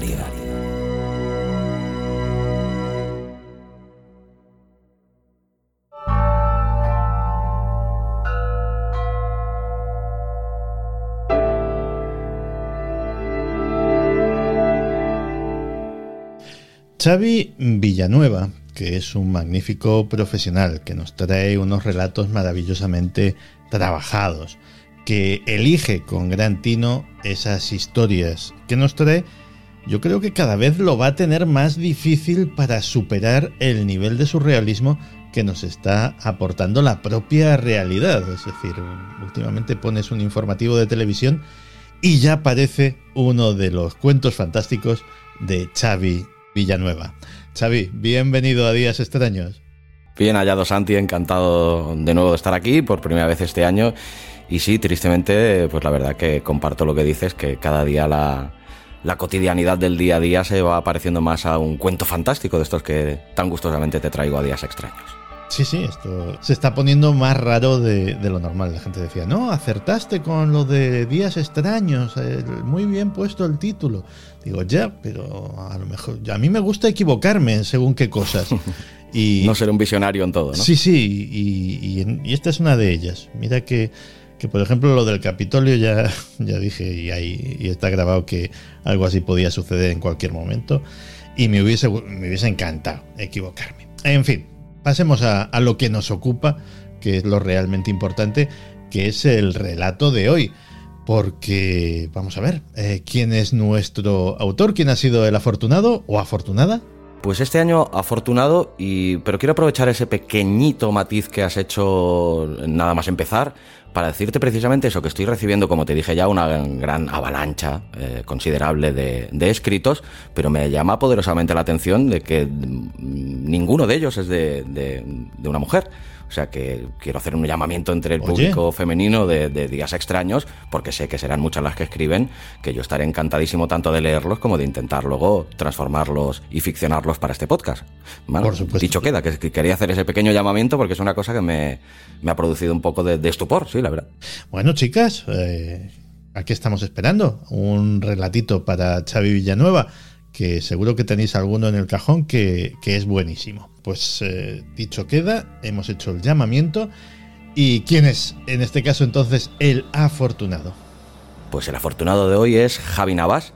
Literario. Xavi Villanueva, que es un magnífico profesional, que nos trae unos relatos maravillosamente trabajados, que elige con gran tino esas historias que nos trae, yo creo que cada vez lo va a tener más difícil para superar el nivel de surrealismo que nos está aportando la propia realidad. Es decir, últimamente pones un informativo de televisión y ya aparece uno de los cuentos fantásticos de Xavi Villanueva. Xavi, bienvenido a Días Extraños. Bien hallado Santi, encantado de nuevo de estar aquí por primera vez este año. Y sí, tristemente, pues la verdad que comparto lo que dices, que cada día la, la cotidianidad del día a día se va pareciendo más a un cuento fantástico de estos que tan gustosamente te traigo a días extraños. Sí, sí, esto se está poniendo más raro de, de, lo normal. La gente decía, no, acertaste con lo de días extraños, eh, muy bien puesto el título. Digo, ya, pero a lo mejor, a mí me gusta equivocarme según qué cosas. Y, no ser un visionario en todo, ¿no? Sí, sí, y, y, y esta es una de ellas. Mira que, que, por ejemplo, lo del Capitolio ya, ya dije, y, ahí, está grabado que algo así podía suceder en cualquier momento. Y me hubiese, me hubiese encantado equivocarme. En fin, pasemos a, a, lo que nos ocupa, que es lo realmente importante, que es el relato de hoy. Porque, vamos a ver, eh, ¿quién es nuestro autor? ¿Quién ha sido el afortunado o afortunada? Pues este año afortunado, y, pero quiero aprovechar ese pequeñito matiz que has hecho nada más empezar para decirte precisamente eso, que estoy recibiendo, como te dije ya, una gran avalancha eh, considerable de, de, escritos, pero me llama poderosamente la atención de que ninguno de ellos es de una mujer. O sea que quiero hacer un llamamiento entre el Oye. público femenino de, de, Días Extraños, porque sé que serán muchas las que escriben, que yo estaré encantadísimo tanto de leerlos como de intentar luego transformarlos y ficcionarlos para este podcast. Por supuesto. Dicho queda, que, que, quería hacer ese pequeño llamamiento porque es una cosa que me, me ha producido un poco de, de, estupor, sí, la verdad. Bueno, chicas, eh, aquí estamos esperando un relatito para Xavi Villanueva que seguro que tenéis alguno en el cajón que, que es buenísimo. Pues eh, dicho queda, hemos hecho el llamamiento. ¿Y quién es, en este caso entonces, el afortunado? Pues el afortunado de hoy es Javi Navas.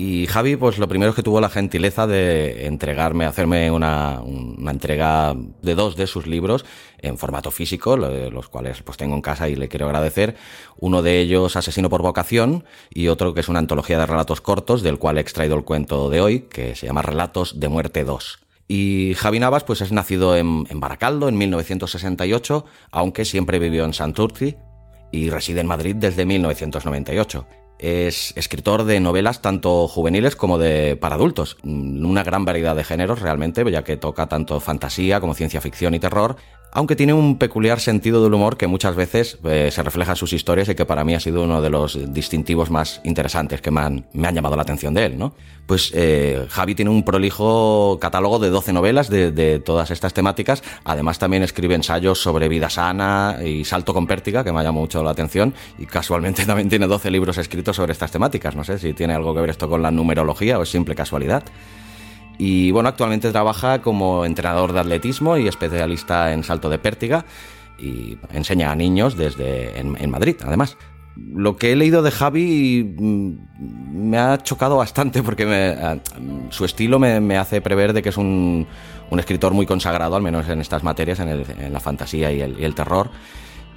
Y Javi, pues lo primero es que tuvo la gentileza de entregarme, hacerme una, entrega de dos de sus libros en formato físico, los cuales pues tengo en casa y le quiero agradecer. Uno de ellos, Asesino por vocación, y otro que es una antología de relatos cortos, del cual he extraído el cuento de hoy, que se llama Relatos de Muerte 2. Y Javi Navas, pues es nacido en, en Baracaldo en 1968, aunque siempre vivió en Santurci y reside en Madrid desde 1998. Es escritor de novelas tanto juveniles como de para adultos, una gran variedad de géneros realmente, ya que toca tanto fantasía como ciencia ficción y terror, aunque tiene un peculiar sentido del humor que muchas veces eh, se refleja en sus historias y que para mí ha sido uno de los distintivos más interesantes que me han, me han llamado la atención de él, ¿no? Pues eh, Javi tiene un prolijo catálogo de 12 novelas de, de, todas estas temáticas, además también escribe ensayos sobre vida sana y salto con pértiga, que me ha llamado mucho la atención, y casualmente también tiene 12 libros escritos sobre estas temáticas, no sé si tiene algo que ver esto con la numerología o es simple casualidad. Y bueno, actualmente trabaja como entrenador de atletismo y especialista en salto de pértiga y enseña a niños desde en, Madrid, además. Lo que he leído de Javi me ha chocado bastante porque me, su estilo me, hace prever de que es un, un, escritor muy consagrado, al menos en estas materias, en, la fantasía y el terror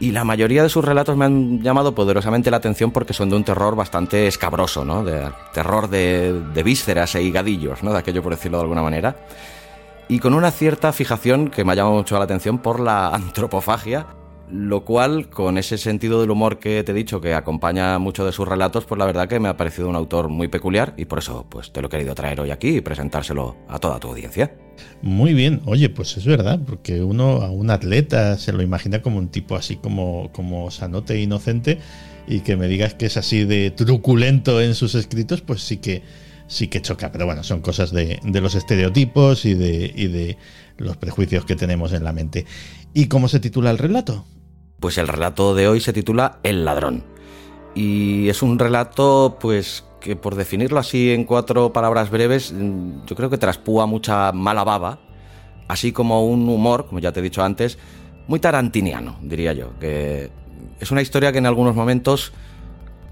Y la mayoría de sus relatos me han llamado poderosamente la atención porque son de un terror bastante escabroso, ¿no? De terror de, de vísceras e higadillos, ¿no? De aquello por decirlo de alguna manera. Y con una cierta fijación que me ha llamado mucho la atención por la antropofagia lo cual, con ese sentido del humor que te he dicho, que acompaña mucho de sus relatos, pues la verdad que me ha parecido un autor muy peculiar y por eso pues te lo he querido traer hoy aquí y presentárselo a toda tu audiencia. Muy bien, oye, pues es verdad, porque uno a un atleta se lo imagina como un tipo así como, como sanote e inocente y que me digas que es así de truculento en sus escritos, pues sí que sí que choca, pero bueno, son cosas de, de los estereotipos y de, y de los prejuicios que tenemos en la mente. ¿Y cómo se titula el relato? Pues el relato de hoy se titula El ladrón. Y es un relato, pues, que por definirlo así en cuatro palabras breves, mm, yo creo que traspúa mucha mala baba, así como un humor, como ya te he dicho antes, muy tarantiniano, diría yo. Que es una historia que en algunos momentos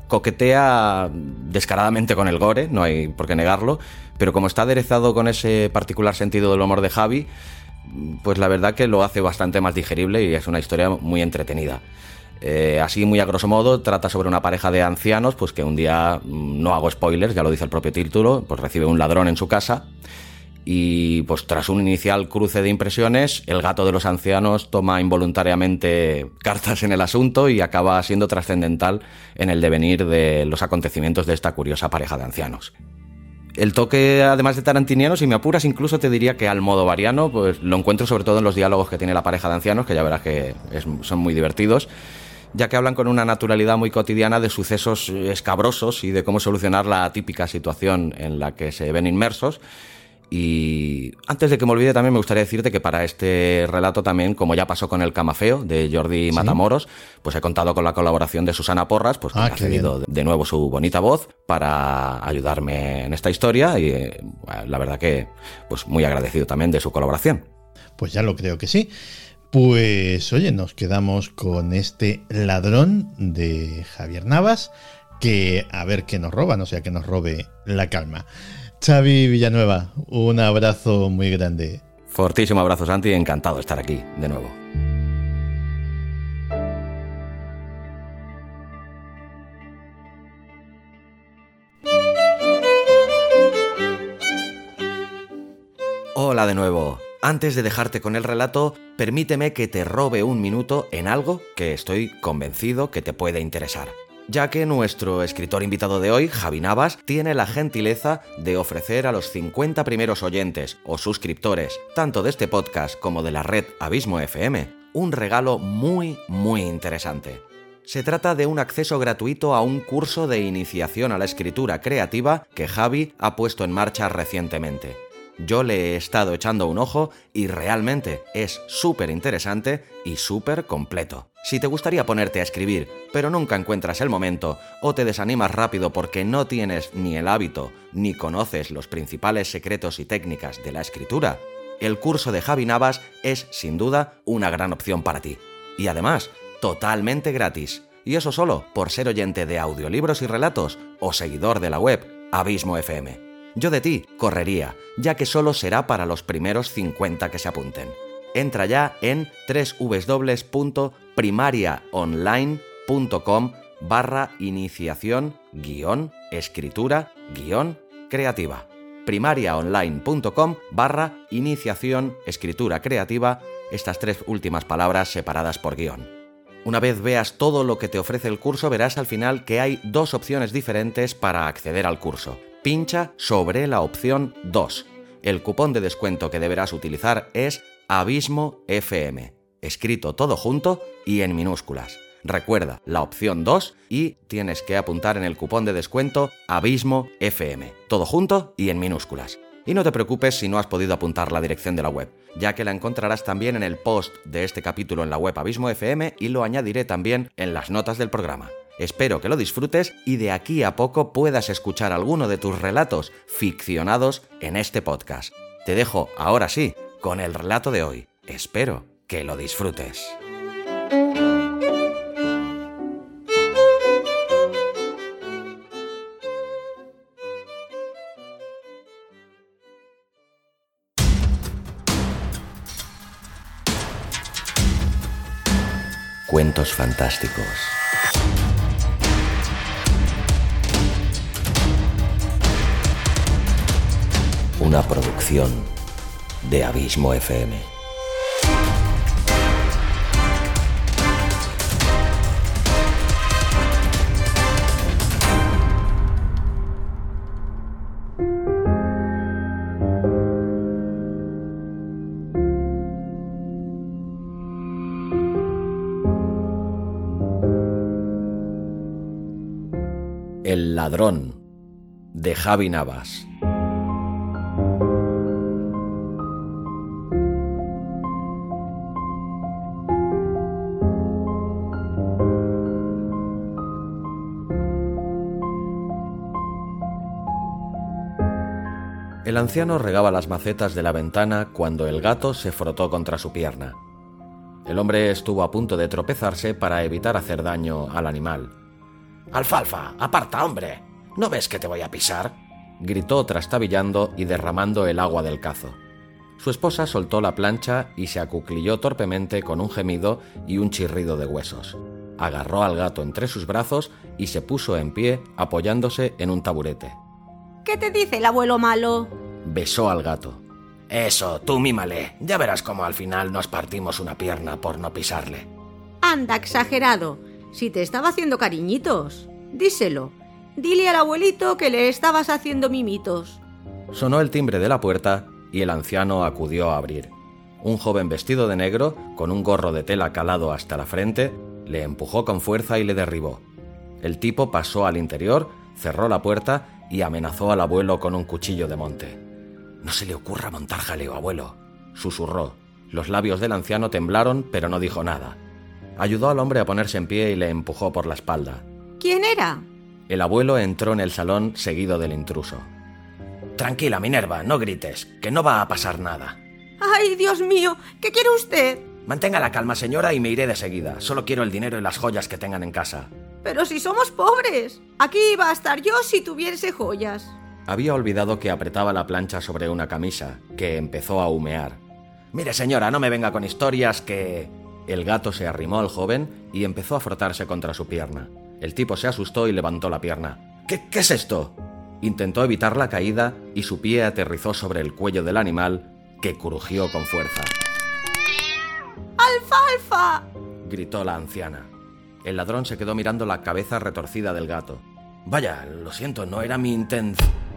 coquetea descaradamente con el gore, no hay por qué negarlo, pero como está aderezado con ese particular sentido del humor de Javi, pues la verdad que lo hace bastante más digerible y es una historia muy entretenida. Eh, así muy a grosso modo trata sobre una pareja de ancianos pues que un día mm, no hago spoilers ya lo dice el propio título pues recibe un ladrón en su casa y pues tras un inicial cruce de impresiones el gato de los ancianos toma involuntariamente cartas en el asunto y acaba siendo trascendental en el devenir de los acontecimientos de esta curiosa pareja de ancianos el toque, además de tarantiniano, si me apuras, incluso te diría que al modo variano, pues lo encuentro sobre todo en los diálogos que tiene la pareja de ancianos, que ya verás que son muy divertidos, ya que hablan con una naturalidad muy cotidiana de sucesos escabrosos y de cómo solucionar la típica situación en la que se ven inmersos y antes de que me olvide, también me gustaría decirte que para este relato también, como ya pasó con el Camafeo de Jordi Matamoros, pues he contado con la colaboración de Susana Porras, pues que ah, ha cedido de nuevo su bonita voz para ayudarme en esta historia y la verdad que pues muy agradecido también de su colaboración. Pues ya lo creo que sí. Pues oye, nos quedamos con este ladrón de Javier Navas, que a ver qué nos roba, no sea que nos robe la calma. Xavi Villanueva, un abrazo muy grande. Fortísimo abrazo, Santi, encantado de estar aquí de nuevo. Hola de nuevo. Antes de dejarte con el relato, permíteme que te robe un minuto en algo que estoy convencido que te puede interesar ya que nuestro escritor invitado de hoy, Javi Navas, tiene la gentileza de ofrecer a los 50 primeros oyentes o suscriptores, tanto de este podcast como de la red Abismo FM, un regalo muy, muy interesante. Se trata de un acceso gratuito a un curso de iniciación a la escritura creativa que Javi ha puesto en marcha recientemente. Yo le he estado echando un ojo y realmente es súper interesante y súper completo. Si te gustaría ponerte a escribir, pero nunca encuentras el momento, o te desanimas rápido porque no tienes ni el hábito, ni conoces los principales secretos y técnicas de la escritura, el curso de Javi Navas es, sin duda, una gran opción para ti. Y además, totalmente gratis. Y eso solo por ser oyente de audiolibros y relatos o seguidor de la web Abismo FM. Yo de ti correría, ya que solo será para los primeros 50 que se apunten. Entra ya en www.primariaonline.com barra iniciación guion escritura guion creativa. primariaonline.com barra iniciación escritura creativa, estas tres últimas palabras separadas por guion. Una vez veas todo lo que te ofrece el curso, verás al final que hay dos opciones diferentes para acceder al curso pincha sobre la opción 2. El cupón de descuento que deberás utilizar es Abismo FM, escrito todo junto y en minúsculas. Recuerda la opción 2 y tienes que apuntar en el cupón de descuento Abismo FM, todo junto y en minúsculas. Y no te preocupes si no has podido apuntar la dirección de la web, ya que la encontrarás también en el post de este capítulo en la web Abismo FM y lo añadiré también en las notas del programa. Espero que lo disfrutes y de aquí a poco puedas escuchar alguno de tus relatos ficcionados en este podcast. Te dejo, ahora sí, con el relato de hoy. Espero que lo disfrutes. Cuentos fantásticos. Una producción de Abismo FM. El ladrón de Javi Navas. Anciano regaba las macetas de la ventana cuando el gato se frotó contra su pierna. El hombre estuvo a punto de tropezarse para evitar hacer daño al animal. Alfalfa, aparta, hombre. ¿No ves que te voy a pisar? gritó trastabillando y derramando el agua del cazo. Su esposa soltó la plancha y se acuclilló torpemente con un gemido y un chirrido de huesos. Agarró al gato entre sus brazos y se puso en pie apoyándose en un taburete. ¿Qué te dice el abuelo malo? Besó al gato. Eso, tú mímale. Ya verás cómo al final nos partimos una pierna por no pisarle. Anda, exagerado. Si te estaba haciendo cariñitos, díselo. Dile al abuelito que le estabas haciendo mimitos. Sonó el timbre de la puerta y el anciano acudió a abrir. Un joven vestido de negro, con un gorro de tela calado hasta la frente, le empujó con fuerza y le derribó. El tipo pasó al interior, cerró la puerta y amenazó al abuelo con un cuchillo de monte. No se le ocurra montar jaleo, abuelo, susurró. Los labios del anciano temblaron, pero no dijo nada. Ayudó al hombre a ponerse en pie y le empujó por la espalda. ¿Quién era? El abuelo entró en el salón seguido del intruso. Tranquila, Minerva, no grites, que no va a pasar nada. ¡Ay, Dios mío! ¿Qué quiere usted? Mantenga la calma, señora, y me iré de seguida. Solo quiero el dinero y las joyas que tengan en casa. Pero si somos pobres. Aquí iba a estar yo si tuviese joyas. Había olvidado que apretaba la plancha sobre una camisa, que empezó a humear. Mire, señora, no me venga con historias que... El gato se arrimó al joven y empezó a frotarse contra su pierna. El tipo se asustó y levantó la pierna. ¿Qué, qué es esto? Intentó evitar la caída y su pie aterrizó sobre el cuello del animal, que crujió con fuerza. ¡Alfalfa! gritó la anciana. El ladrón se quedó mirando la cabeza retorcida del gato. Vaya, lo siento, no era mi intención.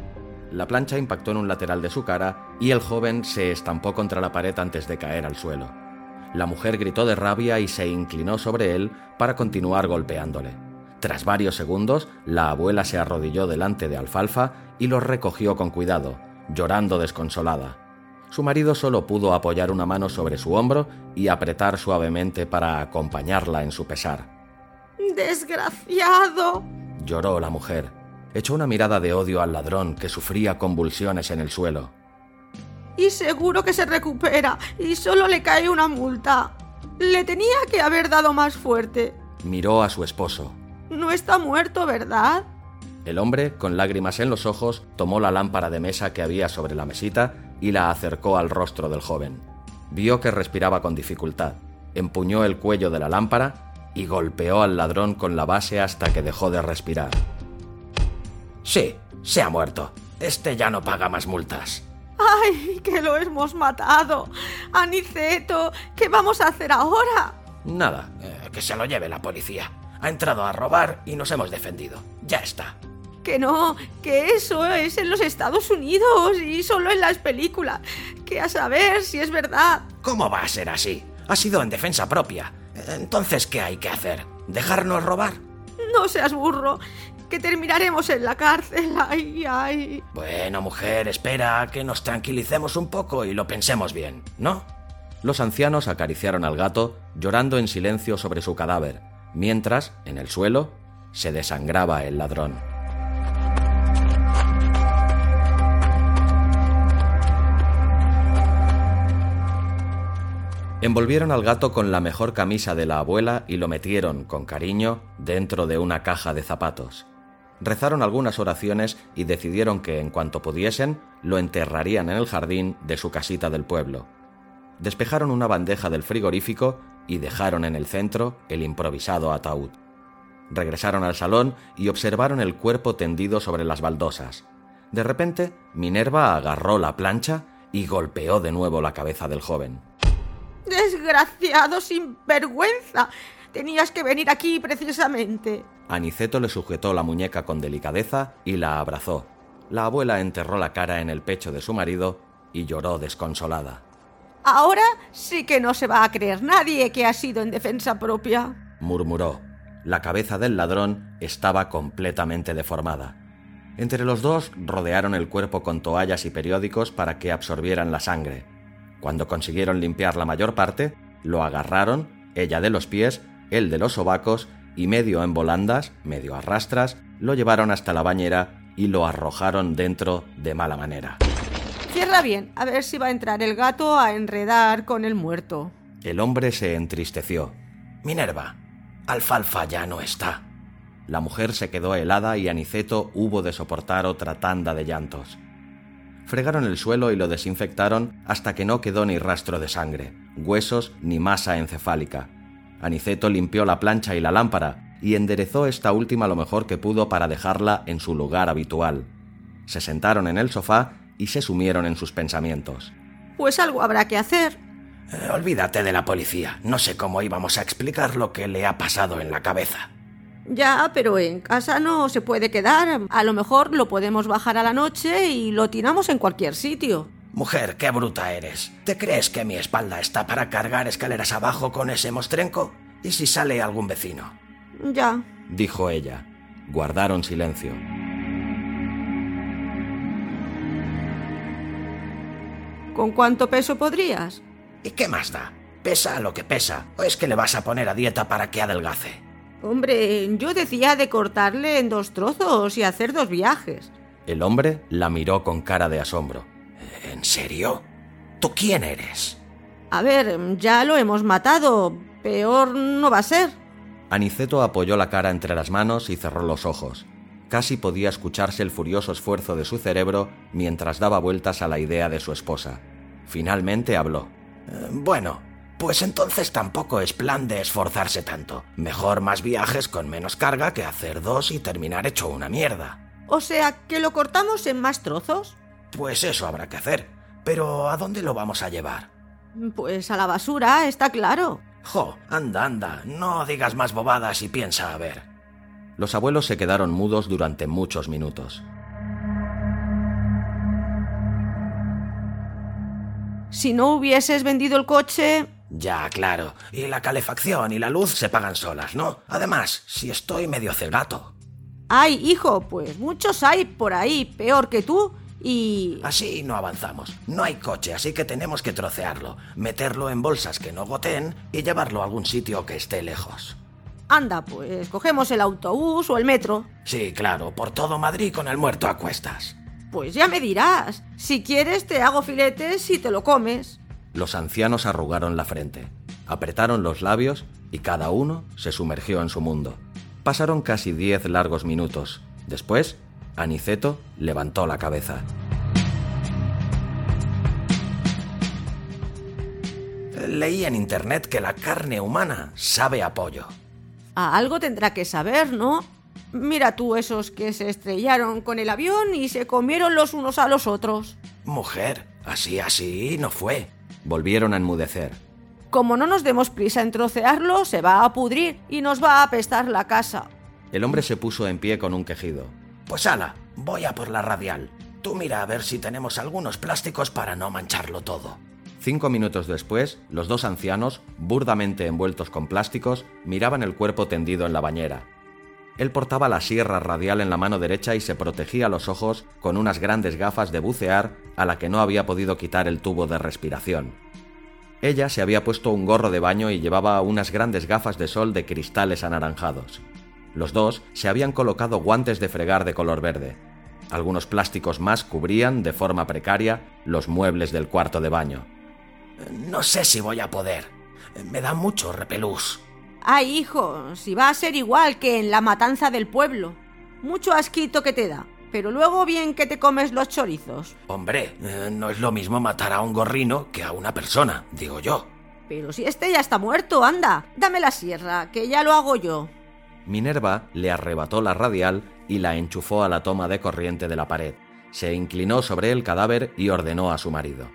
La plancha impactó en un lateral de su cara y el joven se estampó contra la pared antes de caer al suelo. La mujer gritó de rabia y se inclinó sobre él para continuar golpeándole. Tras varios segundos, la abuela se arrodilló delante de Alfalfa y lo recogió con cuidado, llorando desconsolada. Su marido solo pudo apoyar una mano sobre su hombro y apretar suavemente para acompañarla en su pesar. Desgraciado. lloró la mujer. Echó una mirada de odio al ladrón que sufría convulsiones en el suelo y seguro que se recupera y solo le cae una multa. Le tenía que haber dado más fuerte. Miró a su esposo. No está muerto, ¿verdad? El hombre, con lágrimas en los ojos, tomó la lámpara de mesa que había sobre la mesita y la acercó al rostro del joven. Vio que respiraba con dificultad. Empuñó el cuello de la lámpara y golpeó al ladrón con la base hasta que dejó de respirar. Sí, se ha muerto. Este ya no paga más multas. ¡Ay, que lo hemos matado! Aniceto, ¿qué vamos a hacer ahora? Nada, eh, que se lo lleve la policía. Ha entrado a robar y nos hemos defendido. Ya está. Que no, que eso es en los Estados Unidos y solo en las películas. Que a saber si es verdad. ¿Cómo va a ser así? Ha sido en defensa propia. Entonces, ¿qué hay que hacer? ¿Dejarnos robar? No seas burro que terminaremos en la cárcel. Ay, ay. Bueno, mujer, espera que nos tranquilicemos un poco y lo pensemos bien, ¿no? Los ancianos acariciaron al gato, llorando en silencio sobre su cadáver, mientras, en el suelo, se desangraba el ladrón. Envolvieron al gato con la mejor camisa de la abuela y lo metieron, con cariño, dentro de una caja de zapatos rezaron algunas oraciones y decidieron que en cuanto pudiesen lo enterrarían en el jardín de su casita del pueblo. Despejaron una bandeja del frigorífico y dejaron en el centro el improvisado ataúd. Regresaron al salón y observaron el cuerpo tendido sobre las baldosas. De repente, Minerva agarró la plancha y golpeó de nuevo la cabeza del joven. Desgraciado sinvergüenza. Tenías que venir aquí precisamente. Aniceto le sujetó la muñeca con delicadeza y la abrazó. La abuela enterró la cara en el pecho de su marido y lloró desconsolada. Ahora sí que no se va a creer nadie que ha sido en defensa propia, murmuró. La cabeza del ladrón estaba completamente deformada. Entre los dos rodearon el cuerpo con toallas y periódicos para que absorbieran la sangre. Cuando consiguieron limpiar la mayor parte, lo agarraron, ella de los pies, él de los sobacos, y medio en volandas, medio a rastras, lo llevaron hasta la bañera y lo arrojaron dentro de mala manera. Cierra bien, a ver si va a entrar el gato a enredar con el muerto. El hombre se entristeció. Minerva, Alfalfa ya no está. La mujer se quedó helada y Aniceto hubo de soportar otra tanda de llantos. Fregaron el suelo y lo desinfectaron hasta que no quedó ni rastro de sangre, huesos ni masa encefálica. Aniceto limpió la plancha y la lámpara y enderezó esta última lo mejor que pudo para dejarla en su lugar habitual. Se sentaron en el sofá y se sumieron en sus pensamientos. Pues algo habrá que hacer. Eh, olvídate de la policía. No sé cómo íbamos a explicar lo que le ha pasado en la cabeza. Ya, pero en casa no se puede quedar. A lo mejor lo podemos bajar a la noche y lo tiramos en cualquier sitio. Mujer, qué bruta eres. ¿Te crees que mi espalda está para cargar escaleras abajo con ese mostrenco? ¿Y si sale algún vecino? Ya, dijo ella. Guardaron silencio. ¿Con cuánto peso podrías? ¿Y qué más da? Pesa lo que pesa. ¿O es que le vas a poner a dieta para que adelgace? Hombre, yo decía de cortarle en dos trozos y hacer dos viajes. El hombre la miró con cara de asombro. ¿En serio? ¿Tú quién eres? A ver, ya lo hemos matado. Peor no va a ser. Aniceto apoyó la cara entre las manos y cerró los ojos. Casi podía escucharse el furioso esfuerzo de su cerebro mientras daba vueltas a la idea de su esposa. Finalmente habló. Eh, bueno, pues entonces tampoco es plan de esforzarse tanto. Mejor más viajes con menos carga que hacer dos y terminar hecho una mierda. O sea, que lo cortamos en más trozos. Pues eso habrá que hacer. Pero ¿a dónde lo vamos a llevar? Pues a la basura, está claro. Jo, anda, anda, no digas más bobadas y piensa a ver. Los abuelos se quedaron mudos durante muchos minutos. Si no hubieses vendido el coche, ya, claro. Y la calefacción y la luz se pagan solas, ¿no? Además, si estoy medio cegato. Ay, hijo, pues muchos hay por ahí peor que tú y... Así no avanzamos. No hay coche, así que tenemos que trocearlo, meterlo en bolsas que no goteen y llevarlo a algún sitio que esté lejos. Anda, pues cogemos el autobús o el metro. Sí, claro, por todo Madrid con el muerto a cuestas. Pues ya me dirás. Si quieres te hago filetes y te lo comes. Los ancianos arrugaron la frente, apretaron los labios y cada uno se sumergió en su mundo. Pasaron casi diez largos minutos. Después, Aniceto levantó la cabeza. Leí en internet que la carne humana sabe a pollo. A algo tendrá que saber, ¿no? Mira tú esos que se estrellaron con el avión y se comieron los unos a los otros. Mujer, así así no fue. Volvieron a enmudecer. Como no nos demos prisa en trocearlo, se va a pudrir y nos va a apestar la casa. El hombre se puso en pie con un quejido. Pues ala, voy a por la radial. Tú mira a ver si tenemos algunos plásticos para no mancharlo todo. Cinco minutos después, los dos ancianos, burdamente envueltos con plásticos, miraban el cuerpo tendido en la bañera. Él portaba la sierra radial en la mano derecha y se protegía los ojos con unas grandes gafas de bucear a la que no había podido quitar el tubo de respiración. Ella se había puesto un gorro de baño y llevaba unas grandes gafas de sol de cristales anaranjados. Los dos se habían colocado guantes de fregar de color verde. Algunos plásticos más cubrían, de forma precaria, los muebles del cuarto de baño. No sé si voy a poder. Me da mucho repelús. Ay, hijo, si va a ser igual que en la matanza del pueblo. Mucho asquito que te da, pero luego bien que te comes los chorizos. Hombre, eh, no es lo mismo matar a un gorrino que a una persona, digo yo. Pero si este ya está muerto, anda, dame la sierra, que ya lo hago yo. Minerva le arrebató la radial y la enchufó a la toma de corriente de la pared. Se inclinó sobre el cadáver y ordenó a su marido.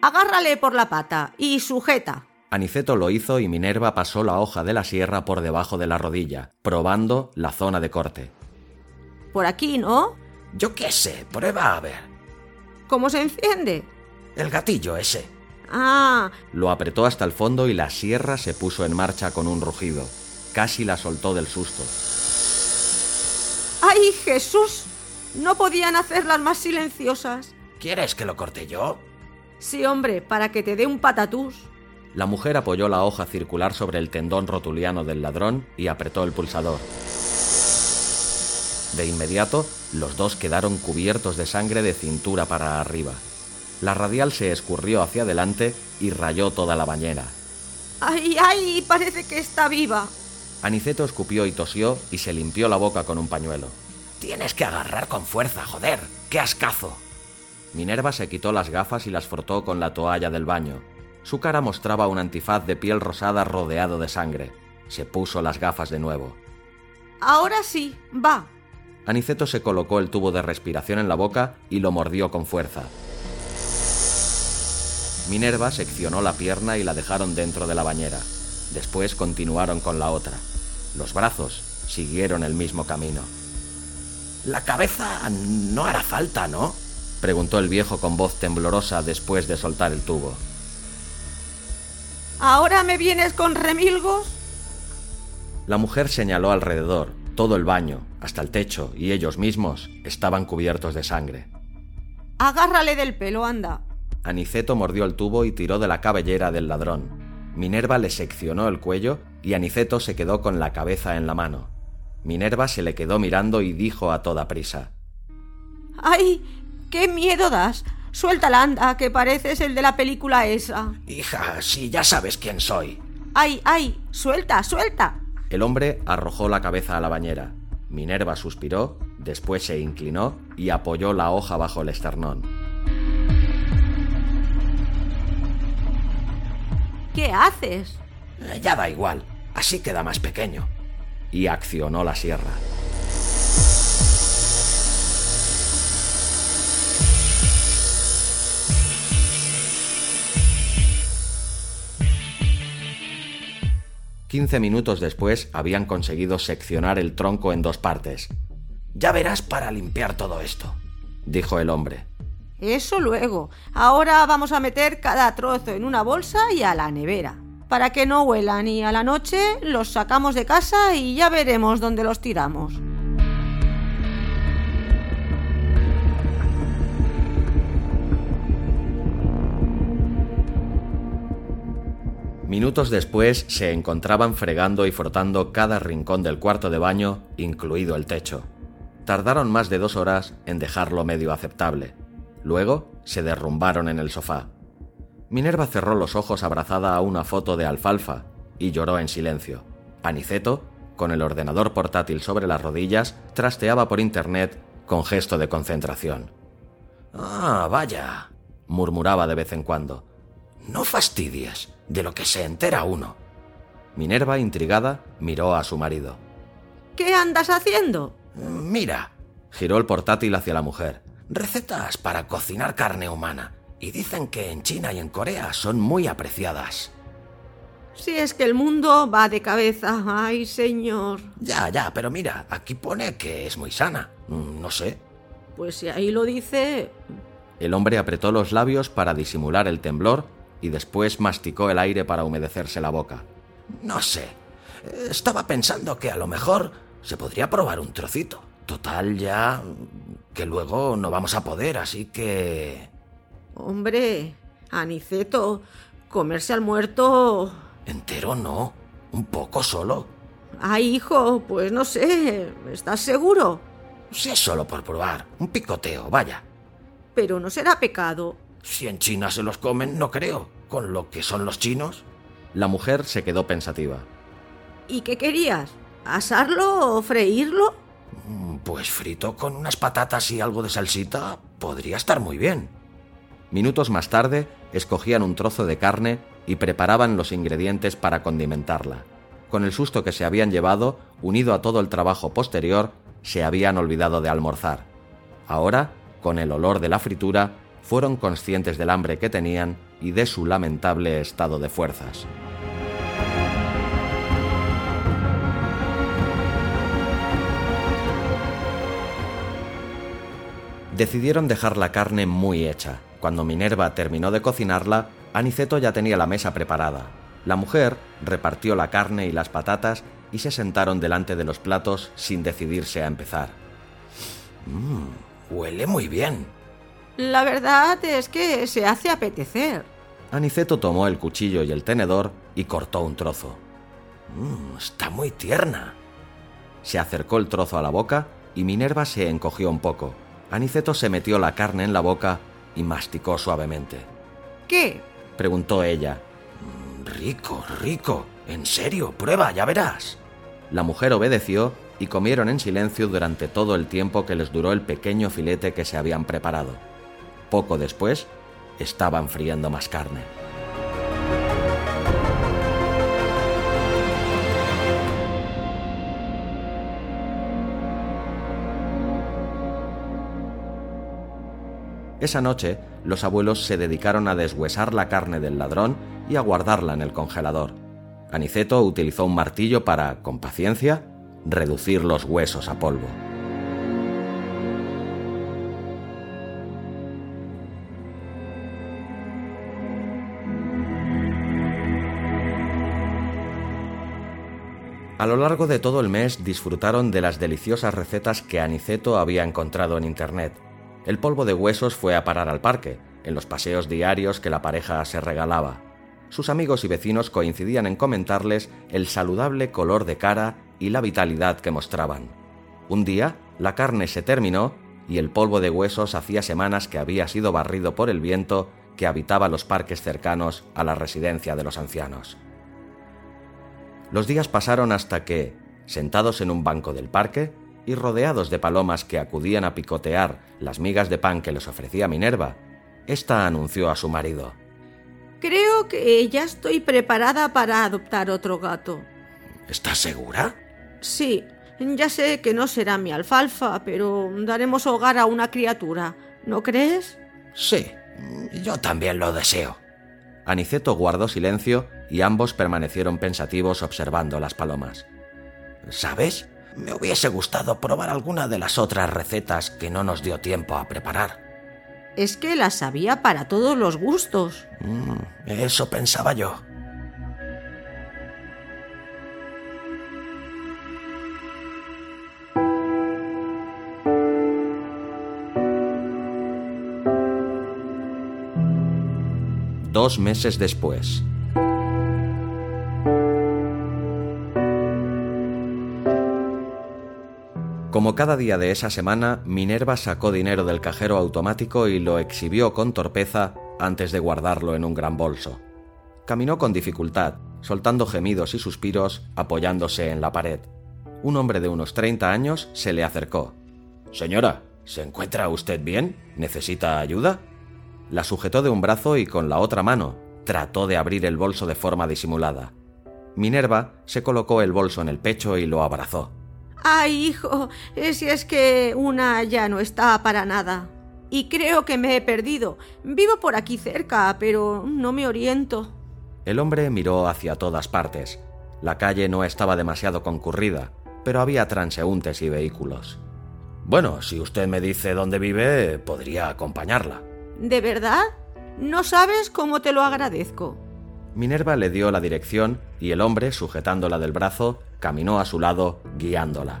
Agárrale por la pata y sujeta. Aniceto lo hizo y Minerva pasó la hoja de la sierra por debajo de la rodilla, probando la zona de corte. Por aquí, ¿no? Yo qué sé, prueba a ver. ¿Cómo se enciende? El gatillo ese. Ah, Lo apretó hasta el fondo y la sierra se puso en marcha con un rugido. Casi la soltó del susto. ¡ay Jesús! ¿No podían hacerlas más silenciosas? ¿Quieres que lo corte yo? Sí, hombre, para que te dé un patatús. La mujer apoyó la hoja circular sobre el tendón rotuliano del ladrón y apretó el pulsador. De inmediato, los dos quedaron cubiertos de sangre de cintura para arriba. La radial se escurrió hacia adelante y rayó toda la bañera. ¡Ay, ay! Parece que está viva. Aniceto escupió y tosió y se limpió la boca con un pañuelo. Tienes que agarrar con fuerza, joder. ¡Qué ascazo! Minerva se quitó las gafas y las frotó con la toalla del baño. Su cara mostraba un antifaz de piel rosada rodeado de sangre. Se puso las gafas de nuevo. Ahora sí, va. Aniceto se colocó el tubo de respiración en la boca y lo mordió con fuerza. Minerva seccionó la pierna y la dejaron dentro de la bañera. Después continuaron con la otra. Los brazos siguieron el mismo camino. La cabeza no hará falta, ¿no? Preguntó el viejo con voz temblorosa después de soltar el tubo. ¿Ahora me vienes con remilgos? La mujer señaló alrededor. Todo el baño, hasta el techo y ellos mismos estaban cubiertos de sangre. Agárrale del pelo, anda. Aniceto mordió el tubo y tiró de la cabellera del ladrón. Minerva le seccionó el cuello y Aniceto se quedó con la cabeza en la mano. Minerva se le quedó mirando y dijo a toda prisa. ¡Ay! ¡Qué miedo das! Suéltala, anda, que pareces el de la película esa. Hija, si ya sabes quién soy. ¡Ay, ay! ¡Suelta, suelta! El hombre arrojó la cabeza a la bañera. Minerva suspiró, después se inclinó y apoyó la hoja bajo el esternón. ¿Qué haces? Eh, Ya da igual. Así queda más pequeño. Y accionó la sierra. Quince minutos después habían conseguido seccionar el tronco en dos partes, Ya verás para limpiar todo esto. dijo el hombre. Eso luego. Ahora vamos a meter cada trozo en una bolsa y a la nevera. Para que no huelan y a la noche los sacamos de casa y ya veremos dónde los tiramos. Minutos después se encontraban fregando y frotando cada rincón del cuarto de baño, incluido el techo. Tardaron más de dos horas en dejarlo medio aceptable. Luego se derrumbaron en el sofá. Minerva cerró los ojos abrazada a una foto de alfalfa y lloró en silencio. Aniceto, con el ordenador portátil sobre las rodillas, trasteaba por internet con gesto de concentración. Ah, vaya. Murmuraba de vez en cuando. No fastidies de lo que se entera uno. Minerva, intrigada, miró a su marido. ¿Qué andas haciendo? Mira, Giró el portátil hacia la mujer. Recetas para cocinar carne humana. Y dicen que en China y en Corea son muy apreciadas. Si es que el mundo va de cabeza. Ay, señor. Ya, ya, pero mira, aquí pone que es muy sana. Mm, No sé. Pues si ahí lo dice... El hombre apretó los labios para disimular el temblor y después masticó el aire para humedecerse la boca. No sé. Estaba pensando que a lo mejor se podría probar un trocito. Total, ya que luego no vamos a poder, así que... Hombre, Aniceto, comerse al muerto... Entero no. Un poco solo. Ay, hijo, pues no sé. ¿Estás seguro? Si es solo por probar. Un picoteo, vaya. Pero no será pecado. Si en China se los comen, no creo. Con lo que son los chinos. La mujer se quedó pensativa. ¿Y qué querías? ¿Asarlo o freírlo? Mm, Pues frito con unas patatas y algo de salsita podría estar muy bien. Minutos más tarde, escogían un trozo de carne y preparaban los ingredientes para condimentarla. Con el susto que se habían llevado, unido a todo el trabajo posterior, se habían olvidado de almorzar. Ahora, con el olor de la fritura, fueron conscientes del hambre que tenían y de su lamentable estado de fuerzas. Decidieron dejar la carne muy hecha. Cuando Minerva terminó de cocinarla, Aniceto ya tenía la mesa preparada. La mujer repartió la carne y las patatas y se sentaron delante de los platos sin decidirse a empezar. Mmm, huele muy bien. La verdad es que se hace apetecer. Aniceto tomó el cuchillo y el tenedor y cortó un trozo. Mmm, está muy tierna. Se acercó el trozo a la boca y Minerva se encogió un poco. Aniceto se metió la carne en la boca y masticó suavemente. ¿Qué? preguntó ella. Rico, rico. En serio, prueba, ya verás. La mujer obedeció y comieron en silencio durante todo el tiempo que les duró el pequeño filete que se habían preparado. Poco después, estaban friendo más carne. Esa noche, los abuelos se dedicaron a deshuesar la carne del ladrón y a guardarla en el congelador. Aniceto utilizó un martillo para, con paciencia, reducir los huesos a polvo. A lo largo de todo el mes disfrutaron de las deliciosas recetas que Aniceto había encontrado en Internet el polvo de huesos fue a parar al parque, en los paseos diarios que la pareja se regalaba. Sus amigos y vecinos coincidían en comentarles el saludable color de cara y la vitalidad que mostraban. Un día, la carne se terminó y el polvo de huesos hacía semanas que había sido barrido por el viento que habitaba los parques cercanos a la residencia de los ancianos. Los días pasaron hasta que, sentados en un banco del parque, y rodeados de palomas que acudían a picotear las migas de pan que les ofrecía Minerva, ésta anunció a su marido. Creo que ya estoy preparada para adoptar otro gato. ¿Estás segura? Sí, ya sé que no será mi alfalfa, pero daremos hogar a una criatura, ¿no crees? Sí, yo también lo deseo. Aniceto guardó silencio y ambos permanecieron pensativos observando las palomas. ¿Sabes? Me hubiese gustado probar alguna de las otras recetas que no nos dio tiempo a preparar. Es que las sabía para todos los gustos. Mm, eso pensaba yo. Dos meses después. Como cada día de esa semana, Minerva sacó dinero del cajero automático y lo exhibió con torpeza antes de guardarlo en un gran bolso. Caminó con dificultad, soltando gemidos y suspiros, apoyándose en la pared. Un hombre de unos 30 años se le acercó. Señora, ¿se encuentra usted bien? ¿Necesita ayuda? La sujetó de un brazo y con la otra mano trató de abrir el bolso de forma disimulada. Minerva se colocó el bolso en el pecho y lo abrazó. Ay, hijo, si es que una ya no está para nada. Y creo que me he perdido. Vivo por aquí cerca, pero no me oriento. El hombre miró hacia todas partes. La calle no estaba demasiado concurrida, pero había transeúntes y vehículos. Bueno, si usted me dice dónde vive, podría acompañarla. ¿De verdad? No sabes cómo te lo agradezco. Minerva le dio la dirección y el hombre, sujetándola del brazo, caminó a su lado, guiándola.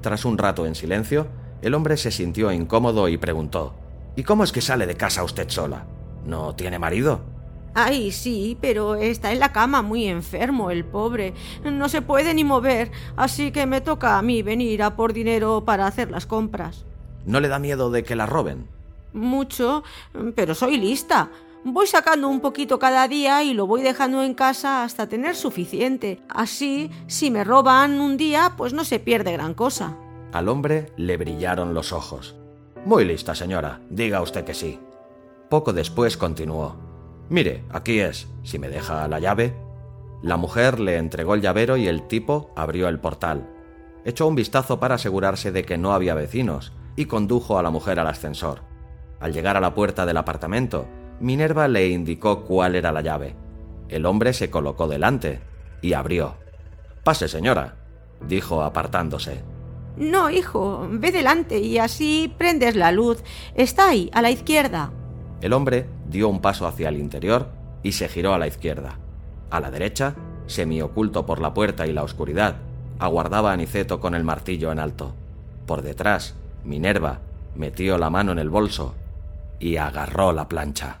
Tras un rato en silencio, el hombre se sintió incómodo y preguntó ¿Y cómo es que sale de casa usted sola? ¿No tiene marido? Ay, sí, pero está en la cama muy enfermo, el pobre. No se puede ni mover, así que me toca a mí venir a por dinero para hacer las compras. ¿No le da miedo de que la roben? Mucho, pero soy lista. Voy sacando un poquito cada día y lo voy dejando en casa hasta tener suficiente. Así, si me roban un día, pues no se pierde gran cosa. Al hombre le brillaron los ojos. Muy lista, señora. Diga usted que sí. Poco después continuó. Mire, aquí es, si me deja la llave. La mujer le entregó el llavero y el tipo abrió el portal. Echó un vistazo para asegurarse de que no había vecinos y condujo a la mujer al ascensor. Al llegar a la puerta del apartamento, Minerva le indicó cuál era la llave. El hombre se colocó delante y abrió. Pase, señora, dijo apartándose. No, hijo, ve delante y así prendes la luz. Está ahí, a la izquierda. El hombre dio un paso hacia el interior y se giró a la izquierda. A la derecha, semioculto por la puerta y la oscuridad, aguardaba Aniceto con el martillo en alto. Por detrás, Minerva metió la mano en el bolso y agarró la plancha.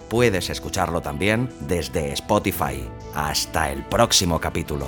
Puedes escucharlo también desde Spotify. Hasta el próximo capítulo.